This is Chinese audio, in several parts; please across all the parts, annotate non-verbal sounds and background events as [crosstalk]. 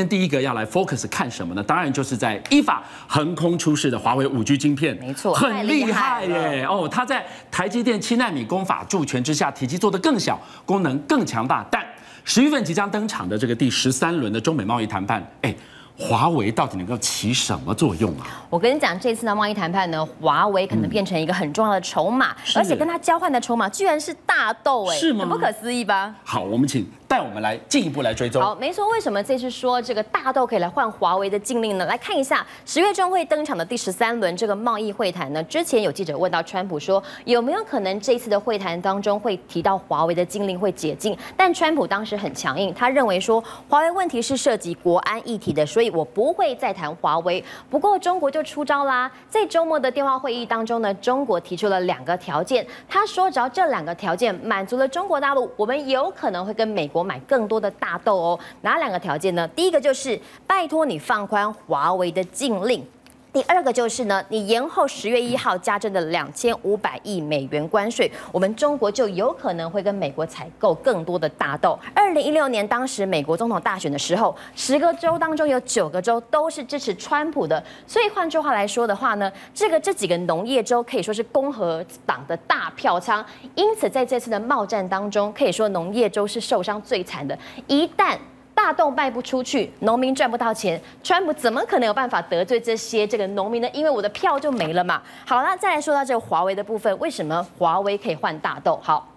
那第一个要来 focus 看什么呢？当然就是在依法横空出世的华为五 G 晶片，没错，很厉害耶！哦，它在台积电七纳米工法助权之下，体积做得更小，功能更强大。但十月份即将登场的这个第十三轮的中美贸易谈判，哎。华为到底能够起什么作用啊？我跟你讲，这次的贸易谈判呢，华为可能变成一个很重要的筹码，而且跟他交换的筹码居然是大豆，哎，是吗？很不可思议吧？好，我们请。带我们来进一步来追踪。好，没错。为什么这次说这个大豆可以来换华为的禁令呢？来看一下十月中会登场的第十三轮这个贸易会谈呢。之前有记者问到川普说，有没有可能这次的会谈当中会提到华为的禁令会解禁？但川普当时很强硬，他认为说华为问题是涉及国安议题的，所以我不会再谈华为。不过中国就出招啦，在周末的电话会议当中呢，中国提出了两个条件，他说只要这两个条件满足了中国大陆，我们有可能会跟美国。我买更多的大豆哦，哪两个条件呢？第一个就是拜托你放宽华为的禁令。第二个就是呢，你延后十月一号加征的两千五百亿美元关税，我们中国就有可能会跟美国采购更多的大豆。二零一六年当时美国总统大选的时候，十个州当中有九个州都是支持川普的，所以换句话来说的话呢，这个这几个农业州可以说是共和党的大票仓，因此在这次的贸战当中，可以说农业州是受伤最惨的。一旦大豆卖不出去，农民赚不到钱，川普怎么可能有办法得罪这些这个农民呢？因为我的票就没了嘛。好，那再来说到这个华为的部分，为什么华为可以换大豆？好，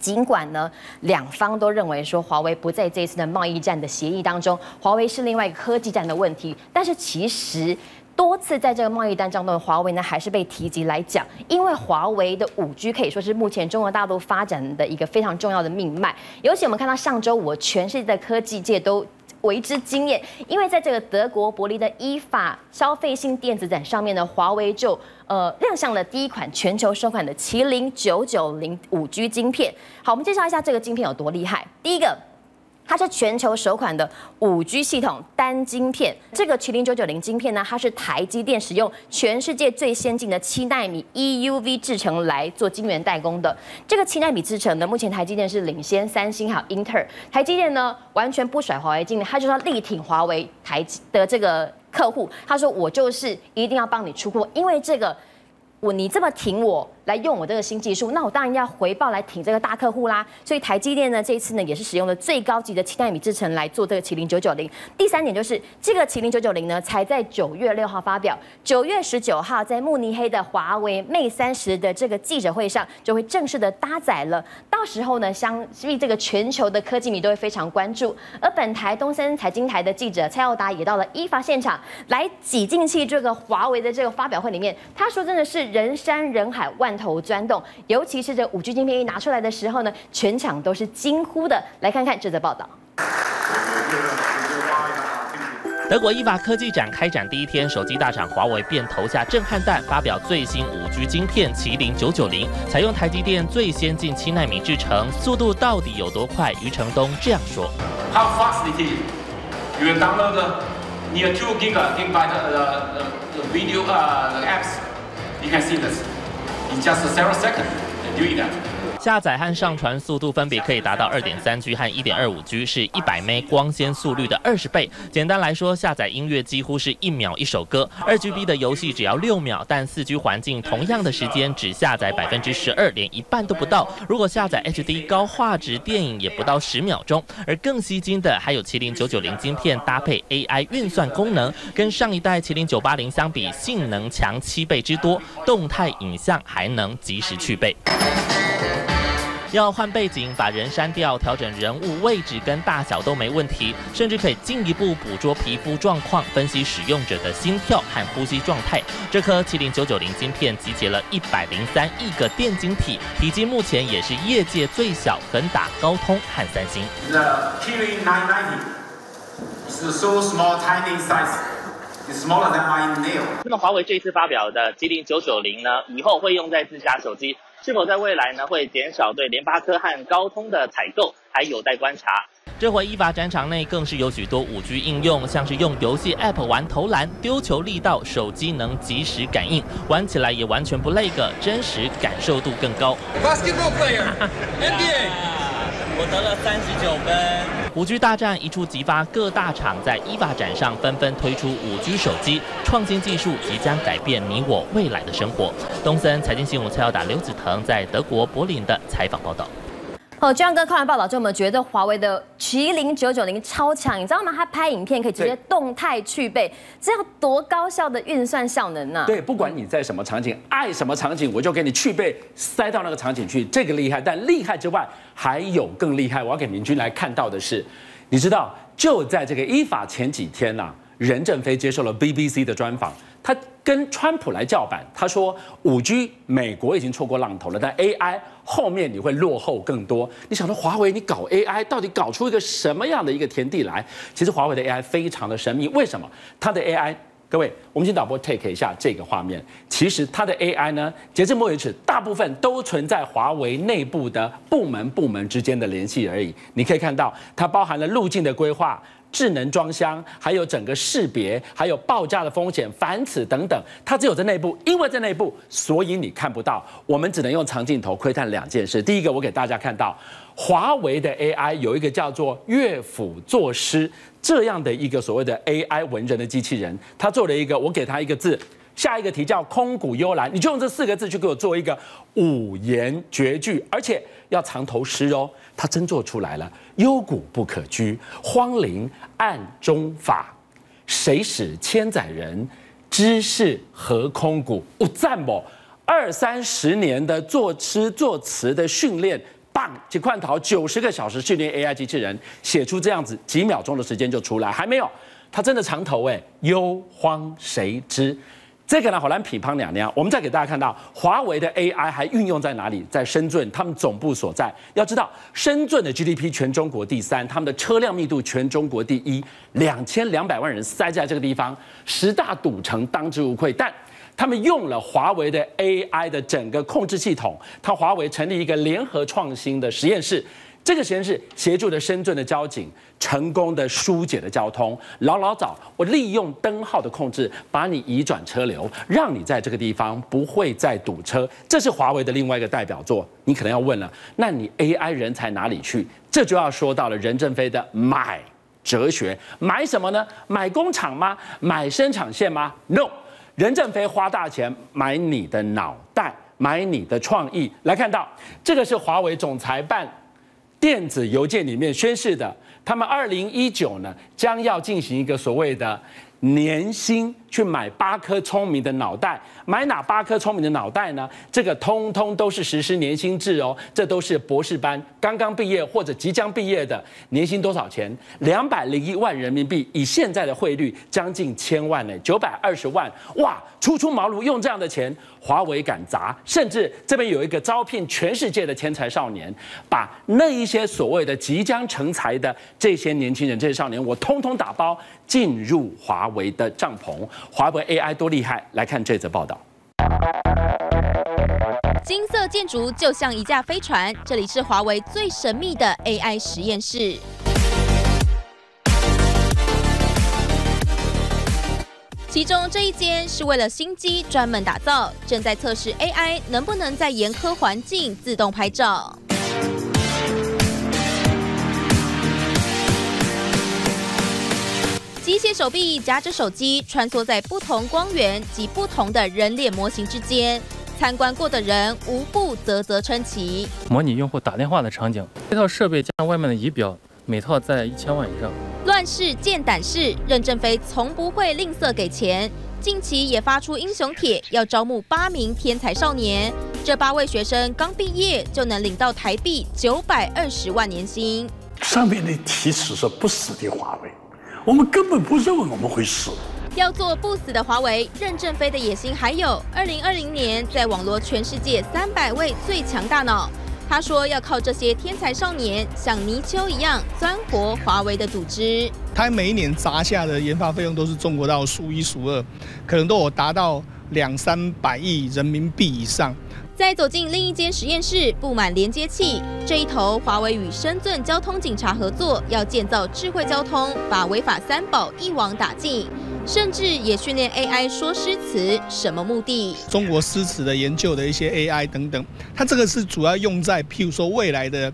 尽管呢两方都认为说华为不在这次的贸易战的协议当中，华为是另外一个科技战的问题，但是其实。多次在这个贸易单当中华为呢，还是被提及来讲，因为华为的五 G 可以说是目前中国大陆发展的一个非常重要的命脉。尤其我们看到上周五，全世界的科技界都为之惊艳，因为在这个德国柏林的 IFA 消费性电子展上面呢，华为就呃亮相了第一款全球首款的麒麟九九零五 G 晶片。好，我们介绍一下这个晶片有多厉害。第一个。它是全球首款的五 G 系统单晶片，这个麒麟九九零晶片呢，它是台积电使用全世界最先进的七纳米 EUV 制程来做晶圆代工的。这个七纳米制程呢，目前台积电是领先三星还有英特尔。台积电呢，完全不甩华为晶片，他就要力挺华为台的这个客户。他说：“我就是一定要帮你出货，因为这个我你这么挺我。”来用我这个新技术，那我当然要回报来挺这个大客户啦。所以台积电呢，这一次呢也是使用了最高级的七纳米制程来做这个麒麟九九零。第三点就是这个麒麟九九零呢，才在九月六号发表，九月十九号在慕尼黑的华为 Mate 三十的这个记者会上就会正式的搭载了。到时候呢，相信这个全球的科技迷都会非常关注。而本台东森财经台的记者蔡耀达也到了 IFA 现场来挤进去这个华为的这个发表会里面，他说真的是人山人海万。头钻动，尤其是这五 G 晶片一拿出来的时候呢，全场都是惊呼的。来看看这则报道。德国 IFA 科技展开展第一天，手机大厂华为便投下震撼弹，发表最新五 G 晶片麒麟九九零，采用台积电最先进七纳米制程，速度到底有多快？余承东这样说：How fast it is? You download near two gigabytes the the video uh apps. You can see this. In just several seconds, they're doing that. 下载和上传速度分别可以达到二点三 G 和一点二五 G，是一百 M 光纤速率的二十倍。简单来说，下载音乐几乎是一秒一首歌。二 GB 的游戏只要六秒，但四 G 环境同样的时间只下载百分之十二，连一半都不到。如果下载 HD 高画质电影，也不到十秒钟。而更吸睛的还有麒麟九九零晶片搭配 AI 运算功能，跟上一代麒麟九八零相比，性能强七倍之多，动态影像还能及时去背。要换背景，把人删掉，调整人物位置跟大小都没问题，甚至可以进一步捕捉皮肤状况，分析使用者的心跳和呼吸状态。这颗麒麟九九零晶片集结了一百零三亿个电晶体，体积目前也是业界最小，横打高通和三星。The Kirin 990 is so small, tiny size, smaller than my nail。那么华为这次发表的麒麟九九零呢，以后会用在自家手机。是否在未来呢，会减少对联发科和高通的采购，还有待观察。这回 IFA 展场内更是有许多五 G 应用，像是用游戏 App 玩投篮、丢球力道，手机能及时感应，玩起来也完全不累个，真实感受度更高。Basketball player，NBA，我得了三十九分。五 G 大战一触即发，各大厂在 EVA 展上纷纷推出五 G 手机，创新技术即将改变你我未来的生活。东森财经新闻蔡耀达、刘子腾在德国柏林的采访报道。哦，这样哥看完报道之后，我们觉得华为的麒麟九九零超强，你知道吗？它拍影片可以直接动态去背，这要多高效的运算效能呢、对，不管你在什么场景，爱什么场景，我就给你去背，塞到那个场景去，这个厉害。但厉害之外，还有更厉害。我要给明君来看到的是，你知道，就在这个依法前几天呐、啊，任正非接受了 BBC 的专访。他跟川普来叫板，他说五 G 美国已经错过浪头了，但 AI 后面你会落后更多。你想说华为你搞 AI 到底搞出一个什么样的一个田地来？其实华为的 AI 非常的神秘，为什么？它的 AI，各位，我们请导播 take 一下这个画面。其实它的 AI 呢，截至目前为止，大部分都存在华为内部的部门部门之间的联系而已。你可以看到，它包含了路径的规划。智能装箱，还有整个识别，还有报价的风险、反此等等，它只有在内部，因为在内部，所以你看不到。我们只能用长镜头窥探两件事。第一个，我给大家看到，华为的 AI 有一个叫做乐府作诗这样的一个所谓的 AI 文人的机器人，他做了一个，我给他一个字，下一个题叫空谷幽兰，你就用这四个字去给我做一个五言绝句，而且要藏头诗哦。他真做出来了，幽谷不可居，荒林暗中法，谁使千载人，知是何空谷？我赞不？二三十年的作诗作词的训练，棒！几块头九十个小时训练 AI 机器人，写出这样子几秒钟的时间就出来，还没有，他真的藏头哎，幽荒谁知？这个呢，好难匹乓两两。我们再给大家看到，华为的 AI 还运用在哪里？在深圳，他们总部所在。要知道，深圳的 GDP 全中国第三，他们的车辆密度全中国第一，两千两百万人塞在这个地方，十大赌城当之无愧。但他们用了华为的 AI 的整个控制系统，他华为成立一个联合创新的实验室。这个实验室协助了深圳的交警，成功的疏解了交通。老老早，我利用灯号的控制，把你移转车流，让你在这个地方不会再堵车。这是华为的另外一个代表作。你可能要问了，那你 AI 人才哪里去？这就要说到了任正非的买哲学。买什么呢？买工厂吗？买生产线吗？No，任正非花大钱买你的脑袋，买你的创意。来看到这个是华为总裁办。电子邮件里面宣示的，他们二零一九呢将要进行一个所谓的年薪。去买八颗聪明的脑袋，买哪八颗聪明的脑袋呢？这个通通都是实施年薪制哦，这都是博士班刚刚毕业或者即将毕业的，年薪多少钱？两百零一万人民币，以现在的汇率将近千万呢，九百二十万，哇！初出茅庐用这样的钱，华为敢砸？甚至这边有一个招聘全世界的天才少年，把那一些所谓的即将成才的这些年轻人、这些少年，我通通打包进入华为的帐篷。华为 AI 多厉害？来看这则报道。金色建筑就像一架飞船，这里是华为最神秘的 AI 实验室。其中这一间是为了新机专门打造，正在测试 AI 能不能在严苛环境自动拍照。机械手臂夹着手机，穿梭在不同光源及不同的人脸模型之间。参观过的人无不啧啧称奇。模拟用户打电话的场景，这套设备加上外面的仪表，每套在一千万以上。乱世见胆识，任正非从不会吝啬给钱。近期也发出英雄帖，要招募八名天才少年。这八位学生刚毕业就能领到台币九百二十万年薪。上面的题词是不死的华为。我们根本不认为我们会死。要做不死的华为，任正非的野心还有：二零二零年在网罗全世界三百位最强大脑。他说要靠这些天才少年，像泥鳅一样钻活华为的组织。他每一年砸下的研发费用都是中国到数一数二，可能都有达到两三百亿人民币以上。再走进另一间实验室，布满连接器。这一头，华为与深圳交通警察合作，要建造智慧交通，把违法三宝一网打尽，甚至也训练 AI 说诗词。什么目的？中国诗词的研究的一些 AI 等等，它这个是主要用在譬如说未来的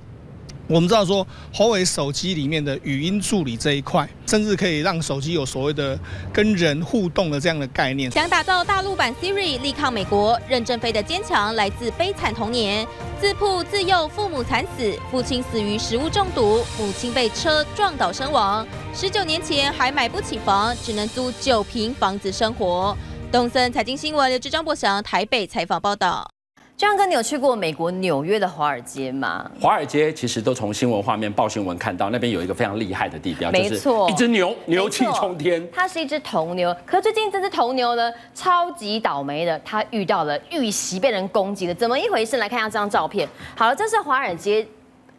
我们知道说，华为手机里面的语音助理这一块，甚至可以让手机有所谓的跟人互动的这样的概念。想打造大陆版 Siri，力抗美国。任正非的坚强来自悲惨童年，自曝自幼父母惨死，父亲死于食物中毒，母亲被车撞倒身亡。十九年前还买不起房，只能租九平房子生活。东森财经新闻刘志张博祥台北采访报道。这样哥，你有去过美国纽约的华尔街吗？华尔街其实都从新闻画面、报新闻看到，那边有一个非常厉害的地标，没错，一只牛，牛气冲天。它是一只铜牛，可最近这只铜牛呢，超级倒霉的，它遇到了遇袭，被人攻击了，怎么一回事？来看一下这张照片。好了，这是华尔街。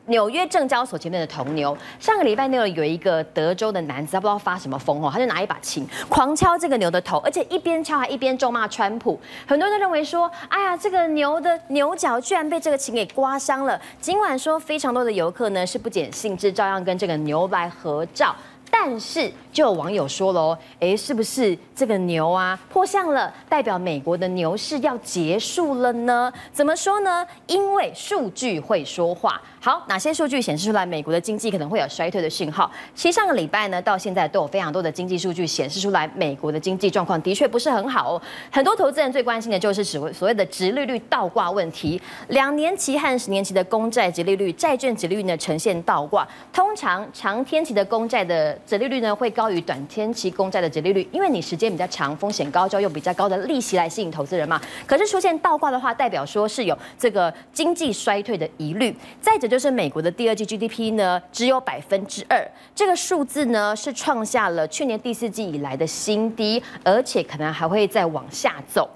纽约证交所前面的铜牛，上个礼拜六有一个德州的男子，他不知道发什么疯哦，他就拿一把琴狂敲这个牛的头，而且一边敲还一边咒骂川普。很多人都认为说，哎呀，这个牛的牛角居然被这个琴给刮伤了。尽管说非常多的游客呢是不减兴致，照样跟这个牛来合照。但是，就有网友说喽，哎，是不是这个牛啊破相了，代表美国的牛市要结束了呢？怎么说呢？因为数据会说话。好，哪些数据显示出来美国的经济可能会有衰退的讯号？其实上个礼拜呢，到现在都有非常多的经济数据显示出来，美国的经济状况的确不是很好哦。很多投资人最关心的就是所所谓的殖利率倒挂问题。两年期和十年期的公债殖利率、债券殖利率呢呈现倒挂。通常长天期的公债的殖利率呢会高于短天期公债的折利率，因为你时间比较长，风险高，就要用比较高的利息来吸引投资人嘛。可是出现倒挂的话，代表说是有这个经济衰退的疑虑。再者。就是美国的第二季 GDP 呢，只有百分之二，这个数字呢是创下了去年第四季以来的新低，而且可能还会再往下走。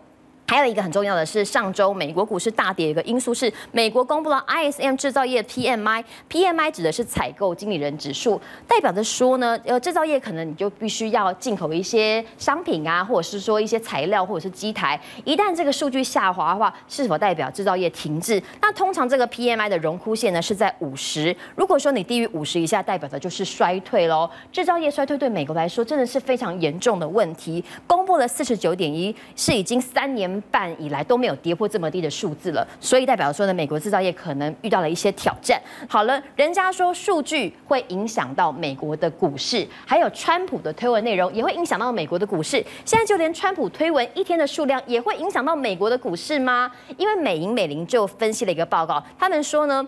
还有一个很重要的是，上周美国股市大跌，一个因素是美国公布了 ISM 制造业 PMI，PMI 指的是采购经理人指数，代表着说呢，呃，制造业可能你就必须要进口一些商品啊，或者是说一些材料或者是机台，一旦这个数据下滑的话，是否代表制造业停滞？那通常这个 PMI 的荣枯线呢是在五十，如果说你低于五十以下，代表的就是衰退喽。制造业衰退对美国来说真的是非常严重的问题，公布了四十九点一，是已经三年。半以来都没有跌破这么低的数字了，所以代表说呢，美国制造业可能遇到了一些挑战。好了，人家说数据会影响到美国的股市，还有川普的推文内容也会影响到美国的股市。现在就连川普推文一天的数量也会影响到美国的股市吗？因为美银美林就分析了一个报告，他们说呢。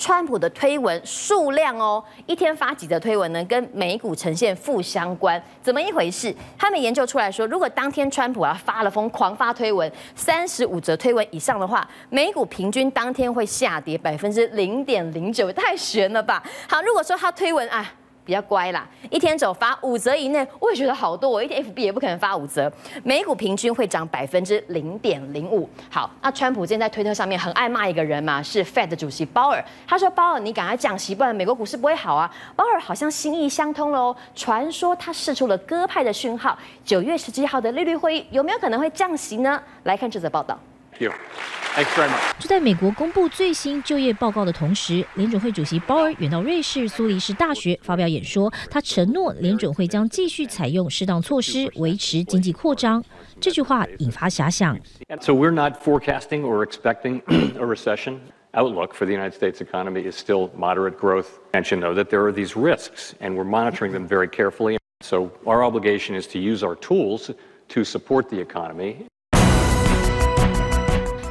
川普的推文数量哦，一天发几则推文呢，跟美股呈现负相关，怎么一回事？他们研究出来说，如果当天川普啊发了疯狂发推文，三十五则推文以上的话，美股平均当天会下跌百分之零点零九，太悬了吧？好，如果说他推文啊。比较乖啦，一天只有发五折以内，我也觉得好多。我一天 FB 也不可能发五折，美股平均会涨百分之零点零五。好，那川普现在在推特上面很爱骂一个人嘛，是 Fed 主席鲍尔。他说：“鲍尔，你赶快降息，不然美国股市不会好啊。”鲍尔好像心意相通喽，传说他释出了鸽派的讯号。九月十七号的利率会议有没有可能会降息呢？来看这则报道。就在美国公布最新就业报告的同时，联准会主席鲍尔远到瑞士苏黎世大学发表演说，他承诺联准会将继续采用适当措施维持经济扩张。这句话引发遐想。So we're not forecasting or expecting [clears throat] a recession. Outlook for the United States economy is still moderate growth. And you know that there are these risks, and we're monitoring them very carefully. So our obligation is to use our tools to support the economy.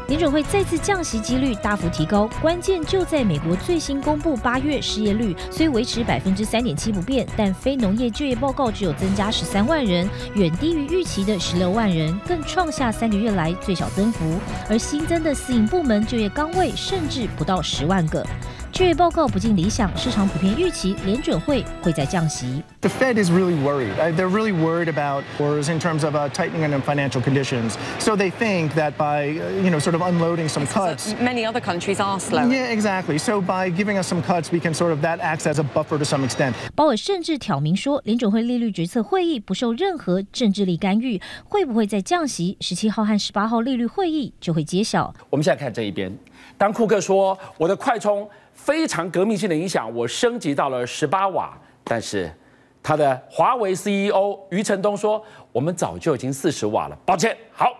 联准会再次降息几率大幅提高，关键就在美国最新公布八月失业率虽维持百分之三点七不变，但非农业就业报告只有增加十三万人，远低于预期的十六万人，更创下三个月来最小增幅。而新增的私营部门就业岗位甚至不到十万个。就业报告不尽理想，市场普遍预期联准会会在降息。The Fed is really worried. They're really worried about wars in terms of tightening in financial conditions. So they think that by, you know, sort of unloading some cuts. Many other countries are slow. Yeah, exactly. So by giving us some cuts, we can sort of that acts as a buffer to some extent. 鲍尔甚至挑明说，联准会利率决策会议不受任何政治力干预，会不会再降息？十七号和十八号利率会议就会揭晓。我们现在看这一边，当库克说我的快充。非常革命性的影响，我升级到了十八瓦。但是，他的华为 CEO 余承东说，我们早就已经四十瓦了。抱歉，好，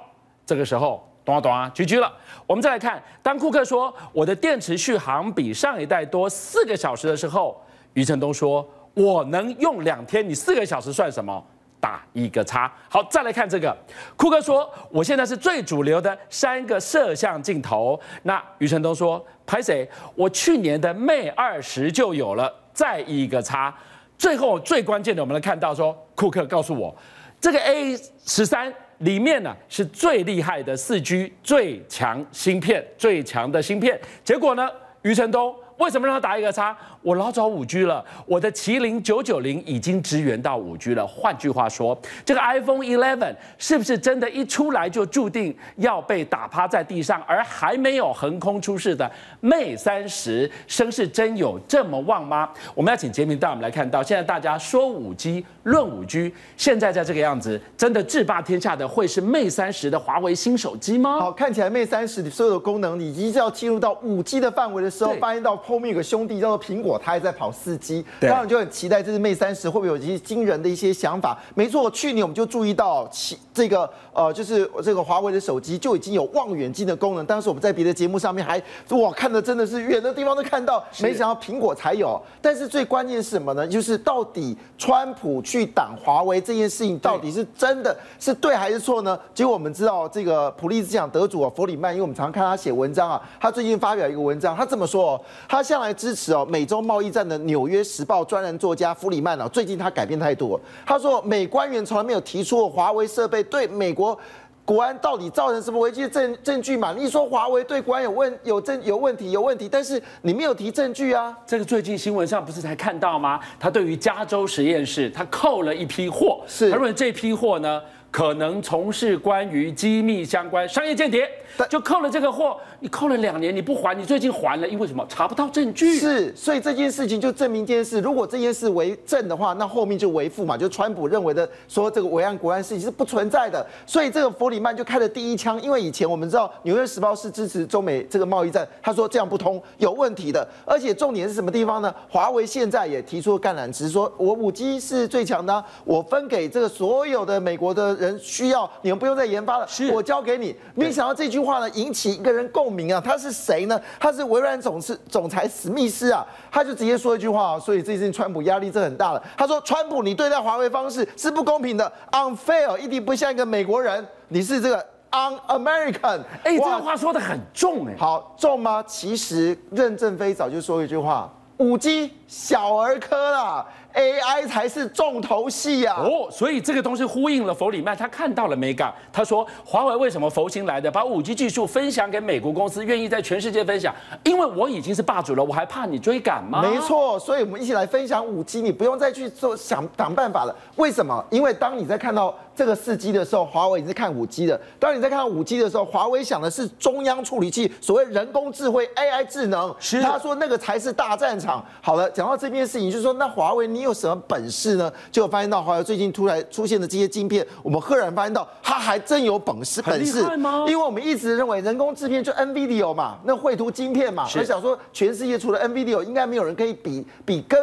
这个时候咚咚啊，GG 了。我们再来看，当库克说我的电池续航比上一代多四个小时的时候，余承东说我能用两天，你四个小时算什么？打一个叉。好，再来看这个，库克说我现在是最主流的三个摄像镜头。那余承东说拍谁？我去年的 Mate 二十就有了，再一个叉。最后最关键的，我们来看到说，库克告诉我，这个 A 十三。里面呢是最厉害的四 G 最强芯片，最强的芯片。结果呢，余承东。为什么让他打一个叉？我老早五 G 了，我的麒麟九九零已经支援到五 G 了。换句话说，这个 iPhone 11是不是真的一出来就注定要被打趴在地上？而还没有横空出世的 Mate 三十声势真有这么旺吗？我们要请杰明带我们来看到，现在大家说五 G 论五 G，现在在这个样子，真的制霸天下的会是 Mate 三十的华为新手机吗？好，看起来 Mate 三十所有的功能，已经是要进入到五 G 的范围的时候，发现到。后面有个兄弟叫做苹果，他还在跑四 G，当然就很期待这次 Mate 三十会不会有一些惊人的一些想法。没错，去年我们就注意到其这个呃，就是这个华为的手机就已经有望远镜的功能。当时我们在别的节目上面还哇看的真的是远的地方都看到，没想到苹果才有。但是最关键是什么呢？就是到底川普去挡华为这件事情到底是真的是对还是错呢？结果我们知道这个普利兹奖得主啊，弗里曼，因为我们常常看他写文章啊，他最近发表一个文章，他这么说，哦。他向来支持哦美洲贸易战的《纽约时报》专栏作家弗里曼啊，最近他改变态度。他说，美官员从来没有提出过华为设备对美国国安到底造成什么危机的证证据嘛？你说华为对国安有问有证有问题有问题，但是你没有提证据啊。这个最近新闻上不是才看到吗？他对于加州实验室，他扣了一批货，是他认为这批货呢，可能从事关于机密相关商业间谍。就扣了这个货，你扣了两年，你不还，你最近还了，因为什么？查不到证据。是，所以这件事情就证明这件事，如果这件事为证的话，那后面就为负嘛，就川普认为的说这个维安国安事情是不存在的。所以这个弗里曼就开了第一枪，因为以前我们知道《纽约时报》是支持中美这个贸易战，他说这样不通，有问题的。而且重点是什么地方呢？华为现在也提出了橄榄枝，说我五 G 是最强的，我分给这个所有的美国的人需要，你们不用再研发了，我交给你。没想到这句。话呢引起一个人共鸣啊，他是谁呢？他是微软总是总裁史密斯啊，他就直接说一句话，所以最近川普压力是很大的。他说：“川普，你对待华为方式是不公平的，unfair，一定不像一个美国人，你是这个 un-American。”哎，这个话说的很重哎，好重吗？其实任正非早就说一句话：“五 G 小儿科啦。” AI 才是重头戏呀！哦，所以这个东西呼应了弗里曼，他看到了美感。他说，华为为什么佛心来的，把五 G 技术分享给美国公司，愿意在全世界分享？因为我已经是霸主了，我还怕你追赶吗？没错，所以我们一起来分享五 G，你不用再去做想想办法了。为什么？因为当你在看到这个四 G 的时候，华为你是看五 G 的；当你在看到五 G 的时候，华为想的是中央处理器，所谓人工智慧 AI 智能。是，他说那个才是大战场。好了，讲到这件事情，就是说那华为你有什么本事呢？结果发现到华为最近突然出现的这些晶片，我们赫然发现到它还真有本事。本事吗？因为我们一直认为人工智片就 NVIDIA 嘛，那绘图晶片嘛，我想说全世界除了 NVIDIA，应该没有人可以比比跟。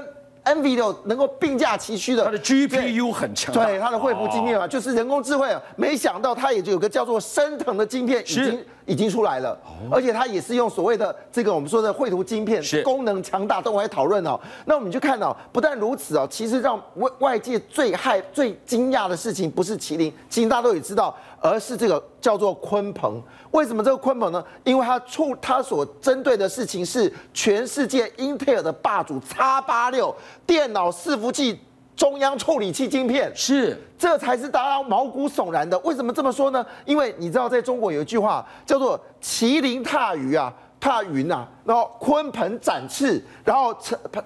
NVIDIA 能够并驾齐驱的，它的 GPU 很强，对它的绘图晶片嘛，就是人工智慧啊。没想到它也就有个叫做升腾的晶片，已经已经出来了，而且它也是用所谓的这个我们说的绘图晶片，功能强大，都来讨论哦。那我们就看到，不但如此哦，其实让外外界最害、最惊讶的事情，不是麒麟，麒麟大家都也知道，而是这个叫做鲲鹏。为什么这个鲲鹏呢？因为它触它所针对的事情是全世界英特尔的霸主 X 八六电脑伺服器中央处理器晶片，是这才是大家毛骨悚然的。为什么这么说呢？因为你知道，在中国有一句话叫做“麒麟踏鱼啊，踏云啊，然后鲲鹏展翅，然后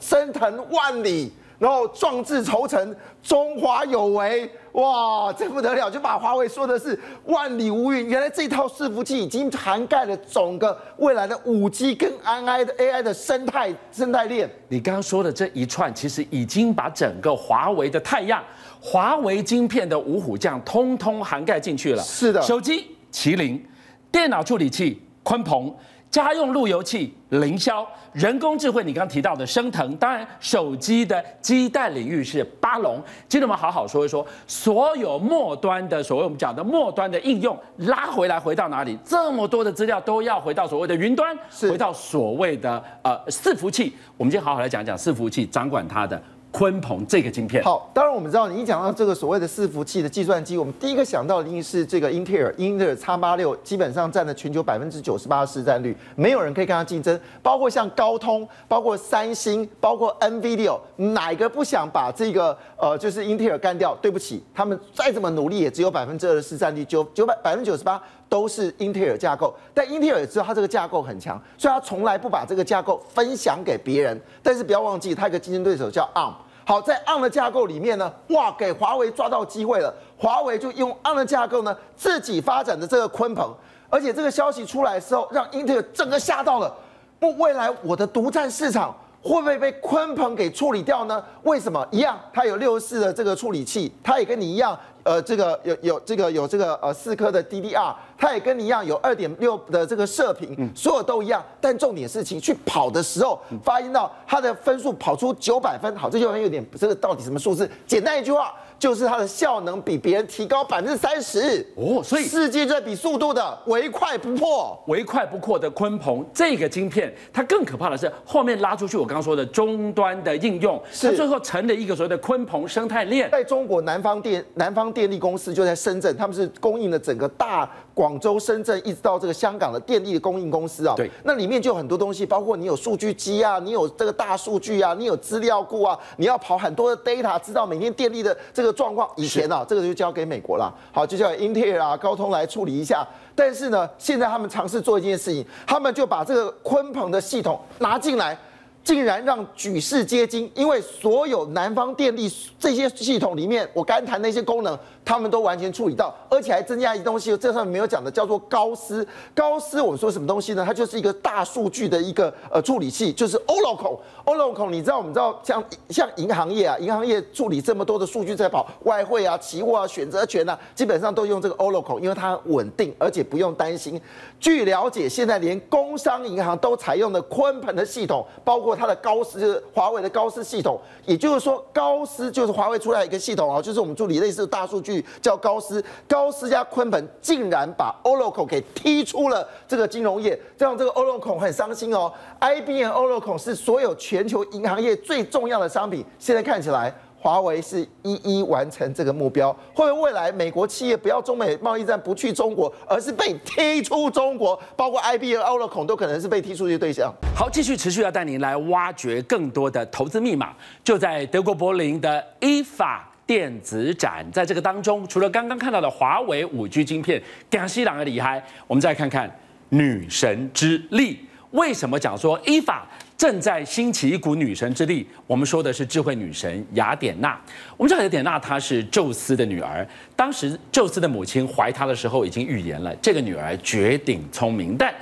升腾万里。”然后壮志酬成，中华有为，哇，这不得了！就把华为说的是万里无云。原来这套伺服器已经涵盖了整个未来的五 G 跟 AI 的 AI 的生态生态链。你刚刚说的这一串，其实已经把整个华为的太阳、华为晶片的五虎将，通通涵盖进去了。是的，手机麒麟，电脑处理器鲲鹏。家用路由器、凌霄、人工智慧，你刚刚提到的升腾，当然手机的基带领域是巴龙。今天我们好好说一说，所有末端的所谓我们讲的末端的应用拉回来，回到哪里？这么多的资料都要回到所谓的云端，回到所谓的呃伺服器。我们今天好好来讲讲伺服器，掌管它的。鲲鹏这个晶片好，当然我们知道，你一讲到这个所谓的伺服器的计算机，我们第一个想到的一定是这个英特尔，英特尔 X 八六基本上占了全球百分之九十八的市占率，没有人可以跟它竞争。包括像高通，包括三星，包括 NVIDIA，哪个不想把这个呃就是英特尔干掉？对不起，他们再怎么努力，也只有百分之二的市占率，九九百百分之九十八都是英特尔架构。但英特尔也知道它这个架构很强，所以它从来不把这个架构分享给别人。但是不要忘记，它有个竞争对手叫 ARM。好，在 ARM 的架构里面呢，哇，给华为抓到机会了。华为就用 ARM 的架构呢，自己发展的这个鲲鹏，而且这个消息出来的时候，让英特尔整个吓到了。不，未来我的独占市场会不会被鲲鹏给处理掉呢？为什么？一样，它有六四的这个处理器，它也跟你一样。呃，这个有有这个有这个呃四颗的 DDR，它也跟你一样有二点六的这个射频，所有都一样。但重点事情去跑的时候，发现到它的分数跑出九百分，好，这就很有点这个到底什么数字？简单一句话。就是它的效能比别人提高百分之三十。哦，所以世界最比速度的唯快不破，唯快不破的鲲鹏这个晶片，它更可怕的是后面拉出去，我刚刚说的终端的应用，它最后成了一个所谓的鲲鹏生态链。在中国南方电南方电力公司就在深圳，他们是供应了整个大广州、深圳一直到这个香港的电力的供应公司啊。对，那里面就有很多东西，包括你有数据机啊，你有这个大数据啊，你有资料库啊，你要跑很多的 data，知道每天电力的这个。状况以前呢、啊，这个就交给美国了，好，就叫 Intel 啊、高通来处理一下。但是呢，现在他们尝试做一件事情，他们就把这个鲲鹏的系统拿进来。竟然让举世皆惊，因为所有南方电力这些系统里面，我刚谈那些功能，他们都完全处理到，而且还增加一东西，这上面没有讲的，叫做高斯。高斯我们说什么东西呢？它就是一个大数据的一个呃处理器，就是 Oracle。Oracle 你知道我们知道像像银行业啊，银行业处理这么多的数据在跑外汇啊、期货啊、选择权啊，基本上都用这个 Oracle，因为它稳定，而且不用担心。据了解，现在连工商银行都采用的鲲鹏的系统，包括它的高斯，就是华为的高斯系统。也就是说，高斯就是华为出来一个系统啊，就是我们处理类似大数据叫高斯。高斯加鲲鹏竟然把 Oracle 给踢出了这个金融业，这样这个 Oracle 很伤心哦。IBM Oracle 是所有全球银行业最重要的商品，现在看起来。华为是一一完成这个目标，会不会未来美国企业不要中美贸易战不去中国，而是被踢出中国？包括 IBM、o r a c 都可能是被踢出去的对象。好，继续持续要带您来挖掘更多的投资密码，就在德国柏林的 IFA 电子展，在这个当中，除了刚刚看到的华为五 G 晶片，江西朗的厉害，我们再看看女神之力。为什么讲说 IFA 正在兴起一股女神之力？我们说的是智慧女神雅典娜。我们知道雅典娜她是宙斯的女儿，当时宙斯的母亲怀她的时候已经预言了，这个女儿绝顶聪明。但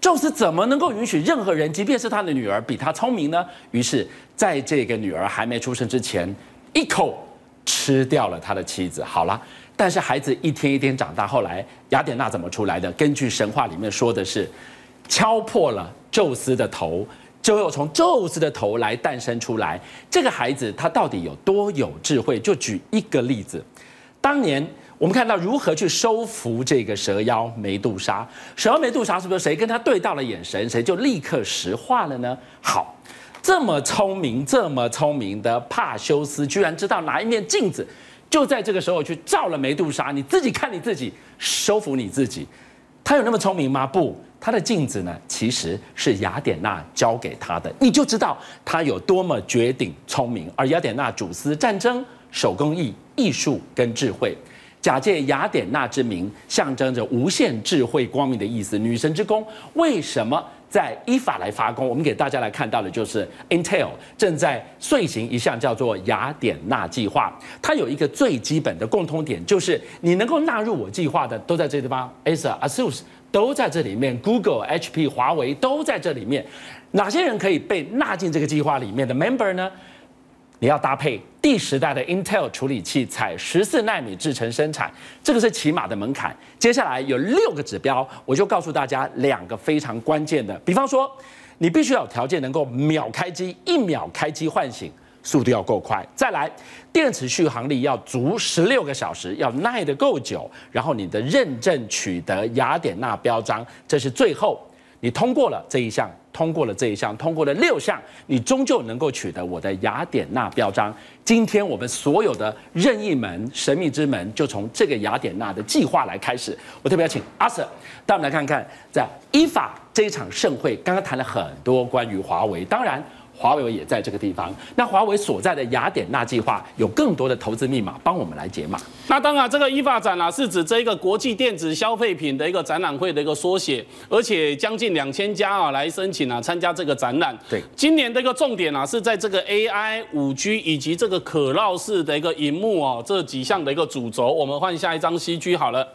宙斯怎么能够允许任何人，即便是他的女儿，比她聪明呢？于是，在这个女儿还没出生之前，一口吃掉了他的妻子。好了，但是孩子一天一天长大，后来雅典娜怎么出来的？根据神话里面说的是。敲破了宙斯的头，就又从宙斯的头来诞生出来。这个孩子他到底有多有智慧？就举一个例子，当年我们看到如何去收服这个蛇妖梅杜莎。蛇妖梅杜莎是不是谁跟他对到了眼神，谁就立刻石化了呢？好，这么聪明、这么聪明的帕修斯，居然知道拿一面镜子，就在这个时候去照了梅杜莎。你自己看你自己，收服你自己。他有那么聪明吗？不。他的镜子呢，其实是雅典娜教给他的，你就知道他有多么绝顶聪明。而雅典娜主司战争、手工艺、艺术跟智慧，假借雅典娜之名，象征着无限智慧光明的意思。女神之宫为什么在依法来发功？我们给大家来看到的就是 Intel 正在遂行一项叫做雅典娜计划。它有一个最基本的共通点，就是你能够纳入我计划的，都在这地方。Acer、ASUS。都在这里面，Google、HP、华为都在这里面。哪些人可以被纳进这个计划里面的 member 呢？你要搭配第十代的 Intel 处理器采十四纳米制程生产，这个是起码的门槛。接下来有六个指标，我就告诉大家两个非常关键的，比方说，你必须有条件能够秒开机，一秒开机唤醒，速度要够快。再来，电池续航力要足十六个小时，要耐得够久。然后你的认证取得雅典娜标章，这是最后。你通过了这一项，通过了这一项，通过了六项，你终究能够取得我的雅典娜标章。今天我们所有的任意门、神秘之门，就从这个雅典娜的计划来开始。我特别要请阿 Sir 带我们来看看，在伊法这一场盛会，刚刚谈了很多关于华为，当然。华为也在这个地方。那华为所在的雅典娜计划有更多的投资密码，帮我们来解码。那当然，这个 IFA 展啊，是指这一个国际电子消费品的一个展览会的一个缩写，而且将近两千家啊来申请啊参加这个展览。对，今年的一个重点啊是在这个 AI、五 G 以及这个可绕式的一个荧幕哦这几项的一个主轴。我们换下一张 CG 好了。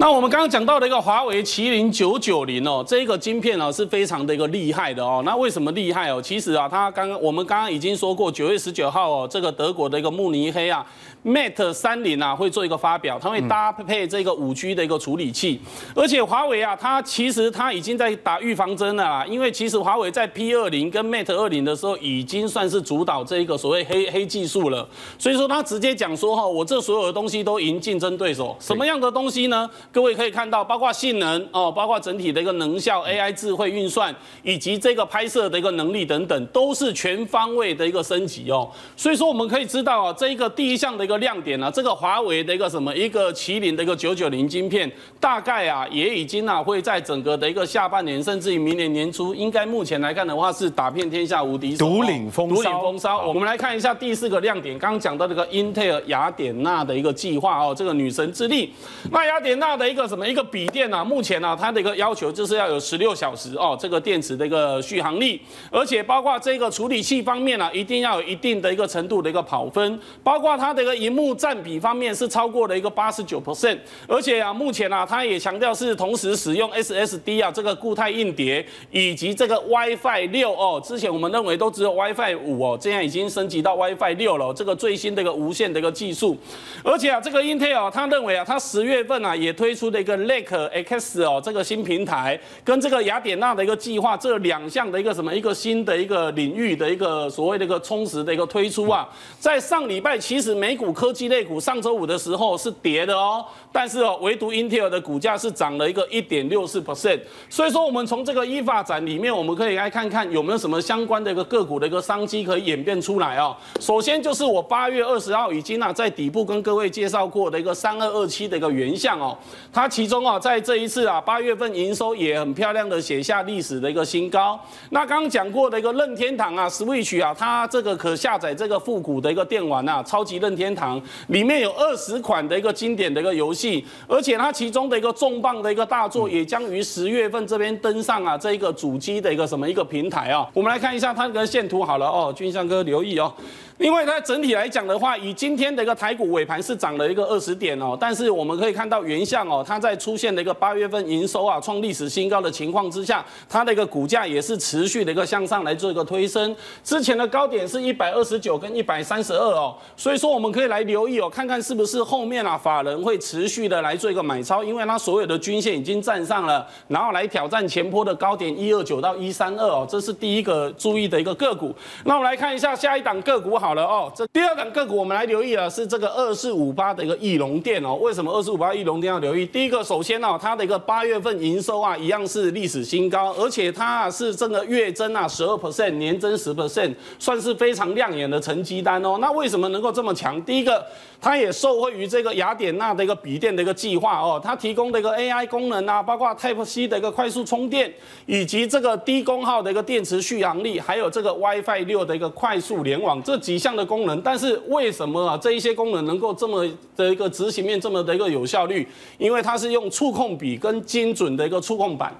那我们刚刚讲到的一个华为麒麟九九零哦，这一个晶片呢是非常的一个厉害的哦。那为什么厉害哦？其实啊，它刚刚我们刚刚已经说过，九月十九号哦，这个德国的一个慕尼黑啊，Mate 三零啊会做一个发表，它会搭配这个五 G 的一个处理器，而且华为啊，它其实它已经在打预防针了啦，因为其实华为在 P 二零跟 Mate 二零的时候已经算是主导这一个所谓黑黑技术了，所以说它直接讲说哈，我这所有的东西都赢竞争对手，什么样的东西呢？各位可以看到，包括性能哦，包括整体的一个能效、AI 智慧运算，以及这个拍摄的一个能力等等，都是全方位的一个升级哦。所以说，我们可以知道啊，这一个第一项的一个亮点呢、啊，这个华为的一个什么一个麒麟的一个九九零晶片，大概啊也已经啊会在整个的一个下半年，甚至于明年年初，应该目前来看的话是打遍天下无敌手，独领风骚。独领风骚。我们来看一下第四个亮点，刚刚讲到这个英特尔雅典娜的一个计划哦，这个女神之力。那雅典娜的一个什么？一个笔电啊，目前呢、啊，它的一个要求就是要有十六小时哦，这个电池的一个续航力，而且包括这个处理器方面呢、啊，一定要有一定的一个程度的一个跑分，包括它的一个荧幕占比方面是超过了一个八十九 percent，而且啊，目前啊，它也强调是同时使用 SSD 啊，这个固态硬碟以及这个 WiFi 六哦，之前我们认为都只有 WiFi 五哦，现在已经升级到 WiFi 六了，这个最新的一个无线的一个技术，而且啊，这个 Intel 他认为啊，它十月份啊也推出了一个 Lake X 哦，这个新平台跟这个雅典娜的一个计划，这两项的一个什么一个新的一个领域的一个所谓的一个充实的一个推出啊，在上礼拜其实美股科技类股上周五的时候是跌的哦，但是哦，唯独英特尔的股价是涨了一个一点六四 percent，所以说我们从这个依法展里面，我们可以来看看有没有什么相关的一个个股的一个商机可以演变出来哦。首先就是我八月二十号已经啊在底部跟各位介绍过的一个三二二七的一个原相哦，它其中啊在这一次啊，八月份营收也很漂亮的写下历史的一个新高。那刚刚讲过的一个任天堂啊，Switch 啊，它这个可下载这个复古的一个电玩啊，超级任天堂里面有二十款的一个经典的一个游戏，而且它其中的一个重磅的一个大作也将于十月份这边登上啊这一个主机的一个什么一个平台啊。我们来看一下它的线图好了哦，君相哥留意哦。因为它整体来讲的话，以今天的一个台股尾盘是涨了一个二十点哦，但是我们可以看到原相哦，它在出现的一个八月份营收啊创历史新高的情况之下，它的一个股价也是持续的一个向上来做一个推升。之前的高点是一百二十九跟一百三十二哦，所以说我们可以来留意哦，看看是不是后面啊法人会持续的来做一个买超，因为它所有的均线已经站上了，然后来挑战前坡的高点一二九到一三二哦，这是第一个注意的一个个股。那我们来看一下下一档个股好。好了哦，这第二档个股我们来留意了，是这个二四五八的一个翼龙电哦。为什么二四五八翼龙电要留意？第一个，首先哦，它的一个八月份营收啊，一样是历史新高，而且它是这个月增啊十二 percent，年增十 percent，算是非常亮眼的成绩单哦。那为什么能够这么强？第一个。它也受惠于这个雅典娜的一个笔电的一个计划哦，它提供的一个 AI 功能啊，包括 Type C 的一个快速充电，以及这个低功耗的一个电池续航力，还有这个 WiFi 六的一个快速联网这几项的功能。但是为什么啊这一些功能能够这么的一个执行面这么的一个有效率？因为它是用触控笔跟精准的一个触控板。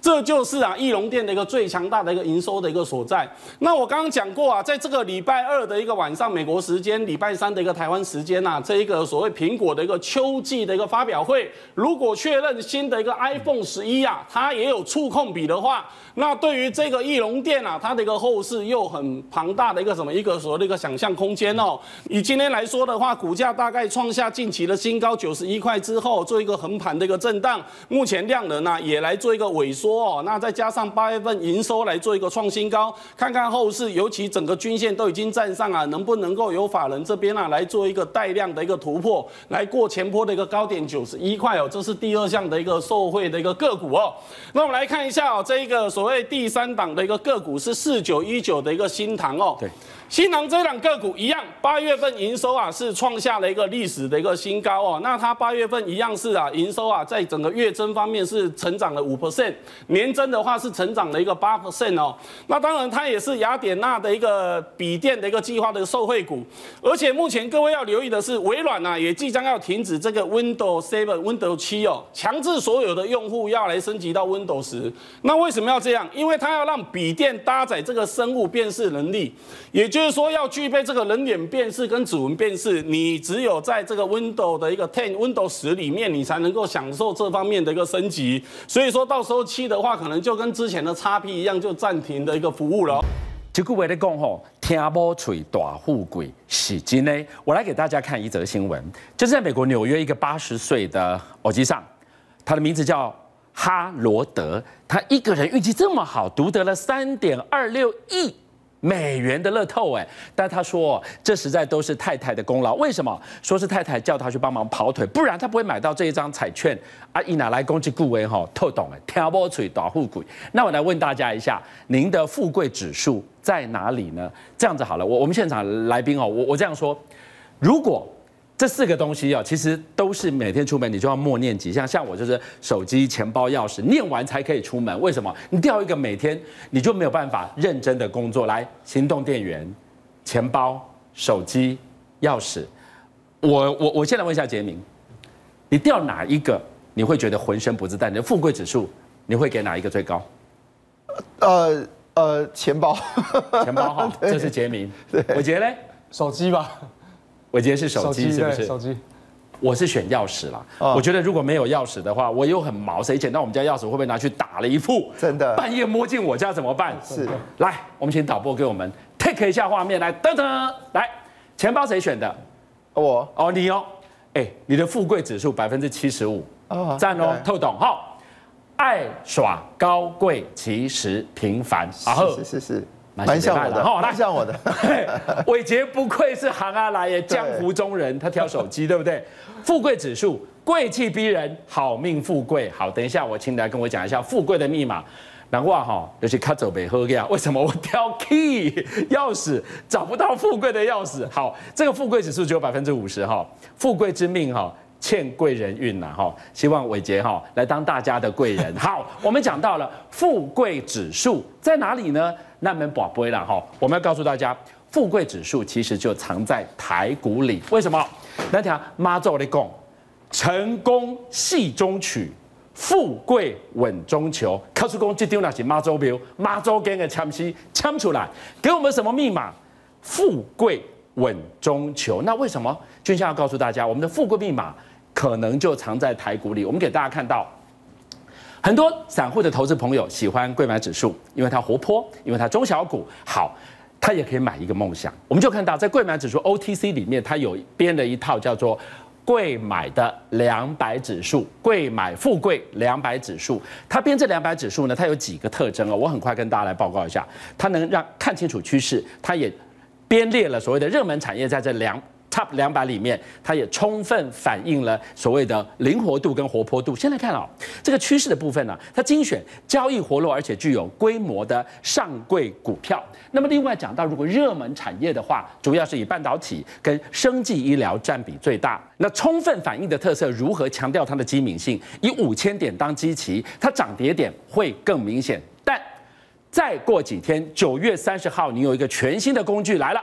这就是啊，义隆电的一个最强大的一个营收的一个所在。那我刚刚讲过啊，在这个礼拜二的一个晚上，美国时间礼拜三的一个台湾时间呐，这一个所谓苹果的一个秋季的一个发表会，如果确认新的一个 iPhone 十一啊，它也有触控笔的话，那对于这个义隆电啊，它的一个后市又很庞大的一个什么一个所谓的一个想象空间哦。以今天来说的话，股价大概创下近期的新高九十一块之后，做一个横盘的一个震荡。目前量能呢也来做一个萎缩哦。那再加上八月份营收来做一个创新高，看看后市，尤其整个均线都已经站上啊，能不能够由法人这边啊来做一个带量的一个突破，来过前波的一个高点九十一块哦。这是第二项的一个受惠的一个个股哦。那我们来看一下哦，这一个所谓第三档的一个个股是四九一九的一个新唐哦。对。新唐这档个股一样，八月份营收啊是创下了一个历史的一个新高哦。那它八月份一样是啊营收啊在整个月增方面是成长了五 percent，年增的话是成长了一个八 percent 哦。那当然它也是雅典娜的一个笔电的一个计划的受惠股，而且目前各位要留意的是，微软啊也即将要停止这个 Windows Seven、Windows 七哦，强制所有的用户要来升级到 Windows 十。那为什么要这样？因为它要让笔电搭载这个生物辨识能力，也就就是说，要具备这个人脸辨识跟指纹辨识，你只有在这个 Windows 的一个 Ten、Windows 十里面，你才能够享受这方面的一个升级。所以说到时候七的话，可能就跟之前的 XP 一样，就暂停的一个服务了。就各位的讲吼，听某嘴大富贵是真的。我来给大家看一则新闻，就是在美国纽约一个八十岁的耳机上，他的名字叫哈罗德，他一个人运气这么好，独得了三点二六亿。美元的乐透哎，但他说这实在都是太太的功劳。为什么？说是太太叫他去帮忙跑腿，不然他不会买到这一张彩券啊！一拿来攻击顾威哈，透懂哎，挑拨嘴打富贵。那我来问大家一下，您的富贵指数在哪里呢？这样子好了，我我们现场来宾哦，我我这样说，如果。这四个东西啊，其实都是每天出门你就要默念几项。像我就是手机、钱包、钥匙，念完才可以出门。为什么？你掉一个，每天你就没有办法认真的工作。来，行动电源、钱包、手机、钥匙。我我我现在问一下杰明，你掉哪一个你会觉得浑身不自在？你的富贵指数你会给哪一个最高？呃呃，钱包，钱包哈，[laughs] 这是洁民。对，伟杰嘞？手机吧。我今天是手机，是不是？手机，我是选钥匙啦。我觉得如果没有钥匙的话，我又很毛，谁捡到我们家钥匙会不会拿去打了一副？真的，半夜摸进我家怎么办？是，来，我们请导播给我们 take 一下画面，来，噔噔，来，钱包谁选的？我，哦，你哦，哎，你的富贵指数百分之七十五，哦赞哦，透懂，哈，爱耍高贵，其实平凡，好，是是是。蛮像我的，蛮像我的。[laughs] 伟杰不愧是行啊来耶，江湖中人，他挑手机，对不对？富贵指数，贵气逼人，好命富贵。好，等一下我请你来跟我讲一下富贵的密码。难怪哈，尤其卡走北喝呀，为什么我挑 key 钥匙找不到富贵的钥匙？好，这个富贵指数只有百分之五十哈，富贵之命哈。欠贵人运呐，哈！希望伟杰哈来当大家的贵人。[laughs] 好，我们讲到了富贵指数在哪里呢？那门宝贝了哈！我们要告诉大家，富贵指数其实就藏在台股里。为什么？那条妈祖的讲，成功戏中取，富贵稳中求。告诉公这丢那些妈祖庙，妈祖给的枪西枪出来，给我们什么密码？富贵稳中求。那为什么？君相要告诉大家，我们的富贵密码。可能就藏在台股里。我们给大家看到，很多散户的投资朋友喜欢柜买指数，因为它活泼，因为它中小股好，它也可以买一个梦想。我们就看到在柜买指数 OTC 里面，它有编了一套叫做柜买的两百指数，柜买富贵两百指数。它编这两百指数呢，它有几个特征哦，我很快跟大家来报告一下。它能让看清楚趋势，它也编列了所谓的热门产业在这两。Top 两百里面，它也充分反映了所谓的灵活度跟活泼度。先来看哦，这个趋势的部分呢，它精选交易活络而且具有规模的上柜股票。那么另外讲到，如果热门产业的话，主要是以半导体跟生技医疗占比最大。那充分反映的特色如何强调它的机敏性？以五千点当基期，它涨跌点会更明显。但再过几天，九月三十号，你有一个全新的工具来了。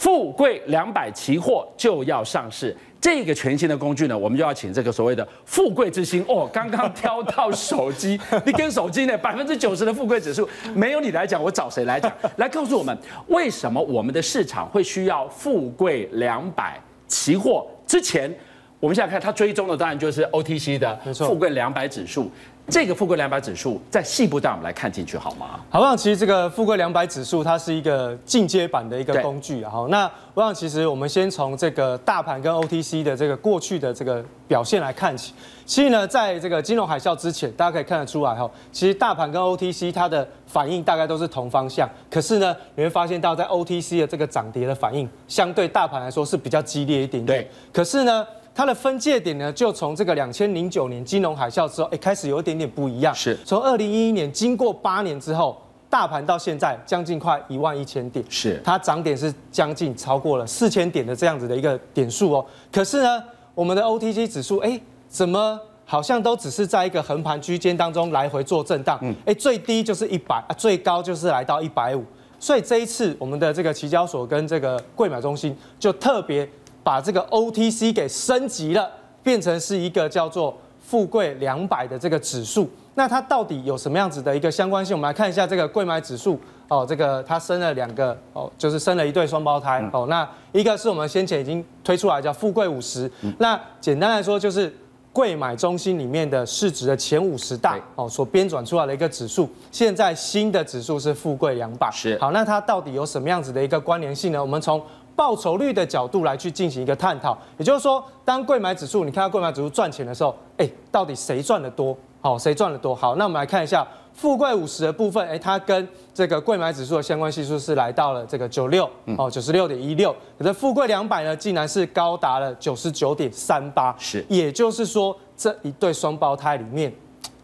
富贵两百期货就要上市，这个全新的工具呢，我们就要请这个所谓的富贵之星哦，刚刚挑到手机，[laughs] 你跟手机呢百分之九十的富贵指数，没有你来讲，我找谁来讲？[laughs] 来告诉我们，为什么我们的市场会需要富贵两百期货？之前我们现在看它追踪的当然就是 OTC 的富贵两百指数。这个富贵两百指数在细部带我们来看进去好吗？好，我想其实这个富贵两百指数它是一个进阶版的一个工具啊。好，那我想其实我们先从这个大盘跟 OTC 的这个过去的这个表现来看起。其实呢，在这个金融海啸之前，大家可以看得出来哈，其实大盘跟 OTC 它的反应大概都是同方向。可是呢，你会发现到在 OTC 的这个涨跌的反应，相对大盘来说是比较激烈一点点。对。可是呢，它的分界点呢，就从这个两千零九年金融海啸之后，哎，开始有一点点不一样。是，从二零一一年经过八年之后，大盘到现在将近快一万一千点，是它涨点是将近超过了四千点的这样子的一个点数哦。可是呢，我们的 OTC 指数，哎，怎么好像都只是在一个横盘区间当中来回做震荡？嗯，哎，最低就是一百，最高就是来到一百五。所以这一次，我们的这个期交所跟这个柜买中心就特别。把这个 OTC 给升级了，变成是一个叫做富贵两百的这个指数。那它到底有什么样子的一个相关性？我们来看一下这个贵买指数哦，这个它生了两个哦，就是生了一对双胞胎哦。那一个是我们先前已经推出来叫富贵五十，那简单来说就是贵买中心里面的市值的前五十大哦所编转出来的一个指数。现在新的指数是富贵两百。是好，那它到底有什么样子的一个关联性呢？我们从报酬率的角度来去进行一个探讨，也就是说，当柜买指数你看到柜买指数赚钱的时候，哎，到底谁赚得多？好，谁赚得多？好，那我们来看一下富贵五十的部分，哎，它跟这个柜买指数的相关系数是来到了这个九六，哦，九十六点一六。可是富贵两百呢，竟然是高达了九十九点三八，是，也就是说这一对双胞胎里面，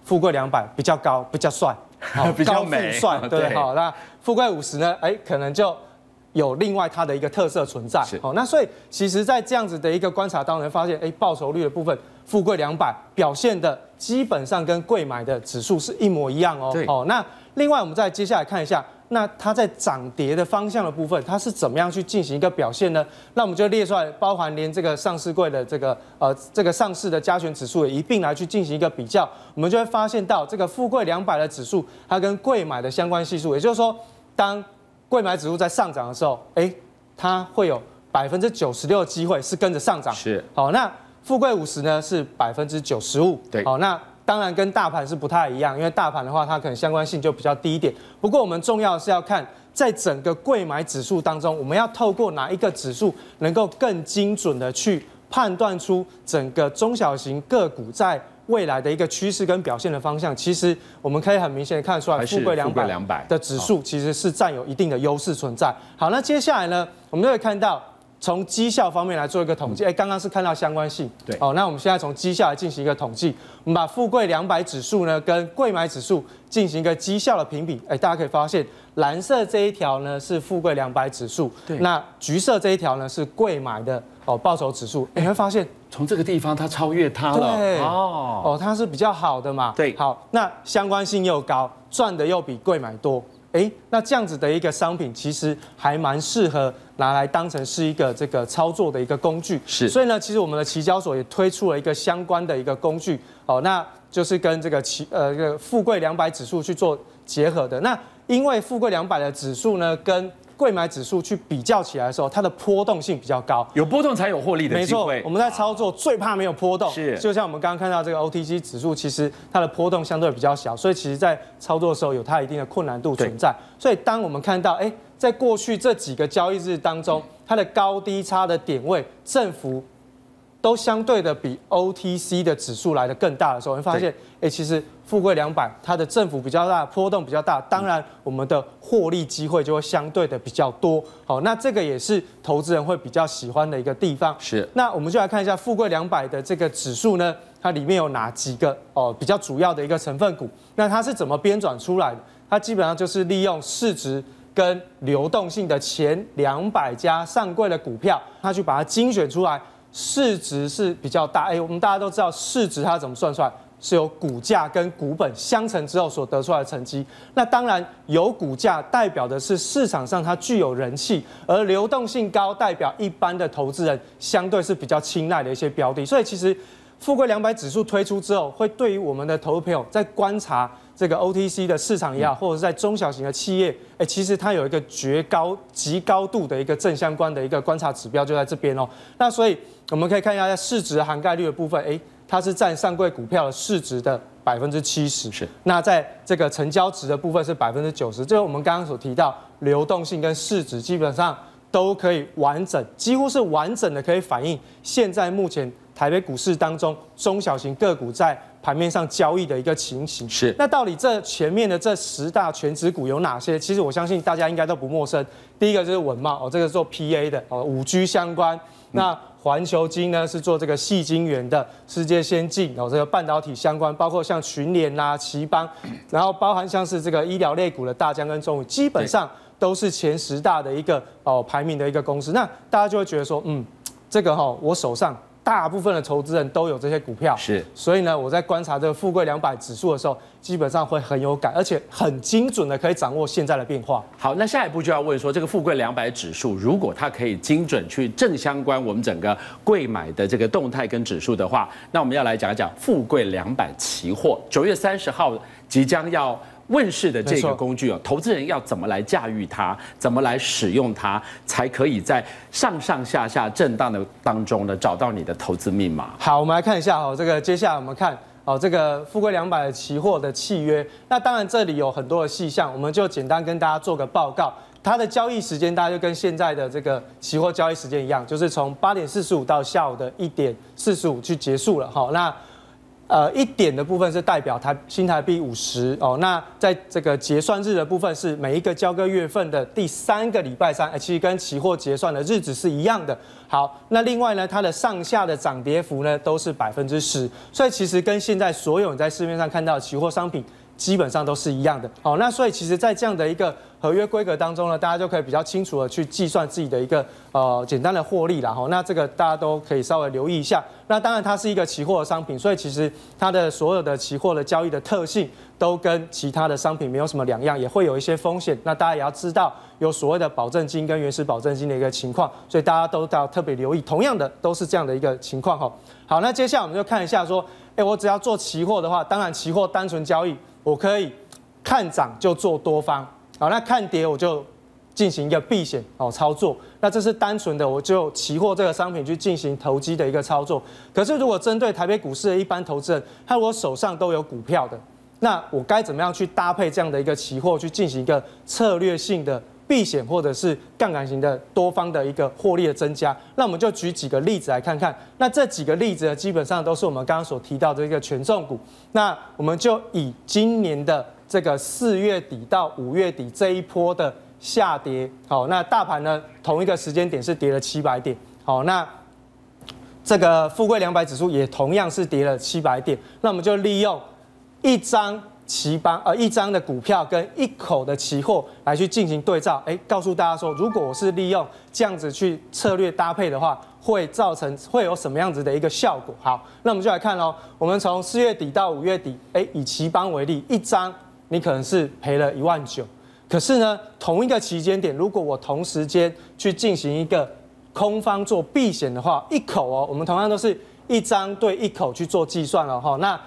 富贵两百比较高，比较帅，[laughs] 比较美，帅，对，[laughs] 对，好，那富贵五十呢，哎，可能就。有另外它的一个特色存在，好，那所以其实，在这样子的一个观察当中，发现，哎，报酬率的部分，富贵两百表现的基本上跟贵买的指数是一模一样哦。哦，那另外我们再接下来看一下，那它在涨跌的方向的部分，它是怎么样去进行一个表现呢？那我们就列出来，包含连这个上市柜的这个呃这个上市的加权指数也一并来去进行一个比较，我们就会发现到这个富贵两百的指数，它跟贵买的相关系数，也就是说，当柜买指数在上涨的时候，哎，它会有百分之九十六的机会是跟着上涨。是，好，那富贵五十呢是百分之九十五。对，好，那当然跟大盘是不太一样，因为大盘的话它可能相关性就比较低一点。不过我们重要的是要看在整个柜买指数当中，我们要透过哪一个指数能够更精准的去判断出整个中小型个股在。未来的一个趋势跟表现的方向，其实我们可以很明显的看得出来，富贵两百的指数其实是占有一定的优势存在。好，那接下来呢，我们就会看到从绩效方面来做一个统计。哎，刚刚是看到相关性，对，哦，那我们现在从绩效来进行一个统计。我们把富贵两百指数呢跟贵买指数进行一个绩效的评比。哎，大家可以发现，蓝色这一条呢是富贵两百指数，对，那橘色这一条呢是贵买的。哦，报酬指数，你会发现从这个地方它超越它了。对，哦，哦，它是比较好的嘛。对，好，那相关性又高，赚的又比贵买多。哎，那这样子的一个商品，其实还蛮适合拿来当成是一个这个操作的一个工具。是，所以呢，其实我们的期交所也推出了一个相关的一个工具。哦，那就是跟这个期呃这个富贵两百指数去做结合的。那因为富贵两百的指数呢，跟柜买指数去比较起来的时候，它的波动性比较高，有波动才有获利的机会。没错，我们在操作最怕没有波动，是就像我们刚刚看到这个 OTC 指数，其实它的波动相对比较小，所以其实在操作的时候有它一定的困难度存在。所以当我们看到，哎，在过去这几个交易日当中，它的高低差的点位振幅。都相对的比 OTC 的指数来的更大的时候，会发现，哎，其实富贵两百它的振幅比较大，波动比较大，当然我们的获利机会就会相对的比较多。好，那这个也是投资人会比较喜欢的一个地方。是，那我们就来看一下富贵两百的这个指数呢，它里面有哪几个哦比较主要的一个成分股？那它是怎么编转出来的？它基本上就是利用市值跟流动性的前两百家上柜的股票，它去把它精选出来。市值是比较大，哎，我们大家都知道市值它怎么算出来，是由股价跟股本相乘之后所得出来的成绩。那当然有股价代表的是市场上它具有人气，而流动性高代表一般的投资人相对是比较青睐的一些标的。所以其实富贵两百指数推出之后，会对于我们的投资朋友在观察这个 OTC 的市场也好，或者是在中小型的企业，哎，其实它有一个绝高极高度的一个正相关的一个观察指标就在这边哦。那所以。我们可以看一下在市值涵盖率的部分，哎，它是占上柜股票的市值的百分之七十。是。那在这个成交值的部分是百分之九十，就是我们刚刚所提到流动性跟市值基本上都可以完整，几乎是完整的可以反映现在目前台北股市当中中小型个股在盘面上交易的一个情形。是。那到底这前面的这十大权值股有哪些？其实我相信大家应该都不陌生。第一个就是稳懋哦，这个做 PA 的哦，五 G 相关。那环球金呢是做这个细晶圆的，世界先进然后，这个半导体相关，包括像群联啦、奇邦，然后包含像是这个医疗类股的大疆跟中宇，基本上都是前十大的一个哦排名的一个公司。那大家就会觉得说，嗯，这个哈，我手上。大部分的投资人都有这些股票，是，所以呢，我在观察这个富贵两百指数的时候，基本上会很有感，而且很精准的可以掌握现在的变化。好，那下一步就要问说，这个富贵两百指数，如果它可以精准去正相关我们整个贵买的这个动态跟指数的话，那我们要来讲一讲富贵两百期货，九月三十号即将要。问世的这个工具哦，投资人要怎么来驾驭它，怎么来使用它，才可以在上上下下震荡的当中呢，找到你的投资密码。好，我们来看一下哦，这个接下来我们看哦，这个富贵两百期货的契约。那当然这里有很多的细项，我们就简单跟大家做个报告。它的交易时间大家就跟现在的这个期货交易时间一样，就是从八点四十五到下午的一点四十五去结束了。好，那。呃，一点的部分是代表台新台币五十哦。那在这个结算日的部分是每一个交割月份的第三个礼拜三，其实跟期货结算的日子是一样的。好，那另外呢，它的上下的涨跌幅呢都是百分之十，所以其实跟现在所有你在市面上看到的期货商品基本上都是一样的。好，那所以其实，在这样的一个合约规格当中呢，大家就可以比较清楚的去计算自己的一个呃简单的获利了哈。那这个大家都可以稍微留意一下。那当然它是一个期货的商品，所以其实它的所有的期货的交易的特性都跟其他的商品没有什么两样，也会有一些风险。那大家也要知道有所谓的保证金跟原始保证金的一个情况，所以大家都要特别留意。同样的都是这样的一个情况哈。好，那接下来我们就看一下说，哎，我只要做期货的话，当然期货单纯交易，我可以看涨就做多方。好，那看跌我就进行一个避险哦操作。那这是单纯的，我就期货这个商品去进行投机的一个操作。可是如果针对台北股市的一般投资人，他如果手上都有股票的，那我该怎么样去搭配这样的一个期货去进行一个策略性的避险，或者是杠杆型的多方的一个获利的增加？那我们就举几个例子来看看。那这几个例子呢，基本上都是我们刚刚所提到的一个权重股。那我们就以今年的。这个四月底到五月底这一波的下跌，好，那大盘呢，同一个时间点是跌了七百点，好，那这个富贵两百指数也同样是跌了七百点，那我们就利用一张期邦呃一张的股票跟一口的期货来去进行对照，哎，告诉大家说，如果我是利用这样子去策略搭配的话，会造成会有什么样子的一个效果？好，那我们就来看喽，我们从四月底到五月底，哎，以期邦为例，一张。你可能是赔了一万九，可是呢，同一个期间点，如果我同时间去进行一个空方做避险的话，一口哦，我们同样都是一张对一口去做计算了哈。那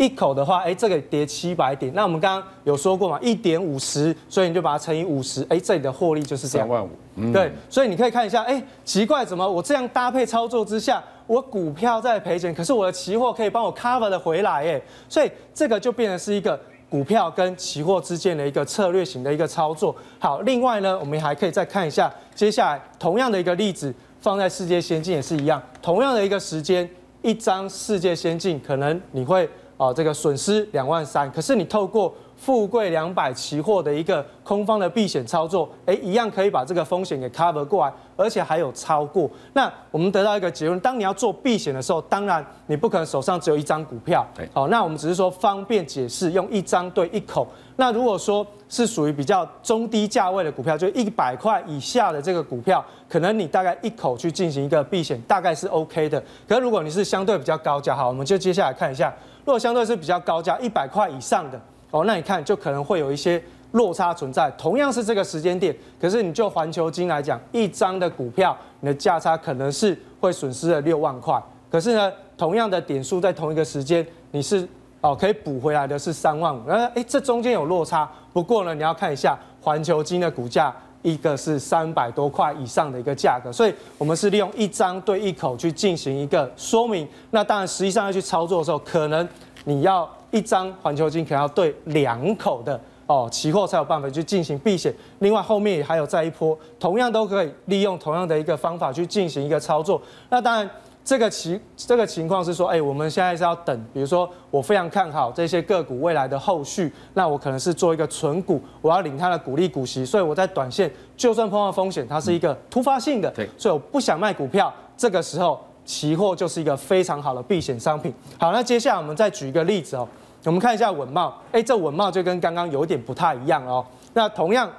一口的话，哎，这个跌七百点，那我们刚刚有说过嘛，一点五十，所以你就把它乘以五十，哎，这里的获利就是这样。三万五。嗯。对，所以你可以看一下，哎，奇怪，怎么我这样搭配操作之下，我股票在赔钱，可是我的期货可以帮我 cover 的回来，哎，所以这个就变成是一个。股票跟期货之间的一个策略型的一个操作。好，另外呢，我们还可以再看一下，接下来同样的一个例子放在世界先进也是一样，同样的一个时间，一张世界先进可能你会啊这个损失两万三，可是你透过富贵两百期货的一个空方的避险操作，哎，一样可以把这个风险给 cover 过来，而且还有超过。那我们得到一个结论：当你要做避险的时候，当然你不可能手上只有一张股票。对，好，那我们只是说方便解释，用一张对一口。那如果说是属于比较中低价位的股票，就一百块以下的这个股票，可能你大概一口去进行一个避险，大概是 OK 的。可是如果你是相对比较高价，好，我们就接下来看一下，如果相对是比较高价，一百块以上的。哦，那你看就可能会有一些落差存在。同样是这个时间点，可是你就环球金来讲，一张的股票，你的价差可能是会损失了六万块。可是呢，同样的点数在同一个时间，你是哦可以补回来的是三万五。然后哎，这中间有落差。不过呢，你要看一下环球金的股价一个是三百多块以上的一个价格，所以我们是利用一张对一口去进行一个说明。那当然，实际上要去操作的时候，可能你要一张环球金可能要对两口的哦期货才有办法去进行避险。另外后面还有再一波，同样都可以利用同样的一个方法去进行一个操作。那当然。这个情这个情况是说，哎，我们现在是要等，比如说我非常看好这些个股未来的后续，那我可能是做一个存股，我要领它的股利股息，所以我在短线就算碰到风险，它是一个突发性的，对，所以我不想卖股票，这个时候期货就是一个非常好的避险商品。好，那接下来我们再举一个例子哦，我们看一下稳茂，哎，这稳茂就跟刚刚有点不太一样哦。那同样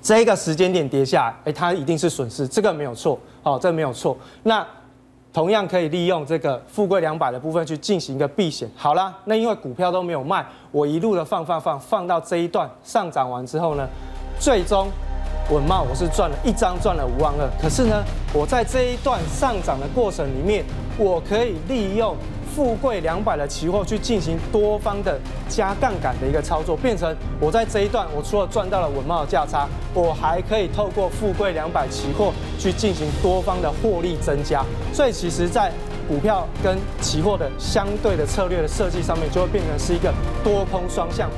这个时间点跌下来，哎，它一定是损失，这个没有错，哦，这个没有错。那同样可以利用这个富贵两百的部分去进行一个避险。好啦，那因为股票都没有卖，我一路的放放放放到这一段上涨完之后呢，最终稳懋我是赚了一张赚了五万二。可是呢，我在这一段上涨的过程里面，我可以利用。富贵两百的期货去进行多方的加杠杆的一个操作，变成我在这一段，我除了赚到了稳贸的价差，我还可以透过富贵两百期货去进行多方的获利增加。所以其实，在股票跟期货的相对的策略的设计上面，就会变成是一个多空双向。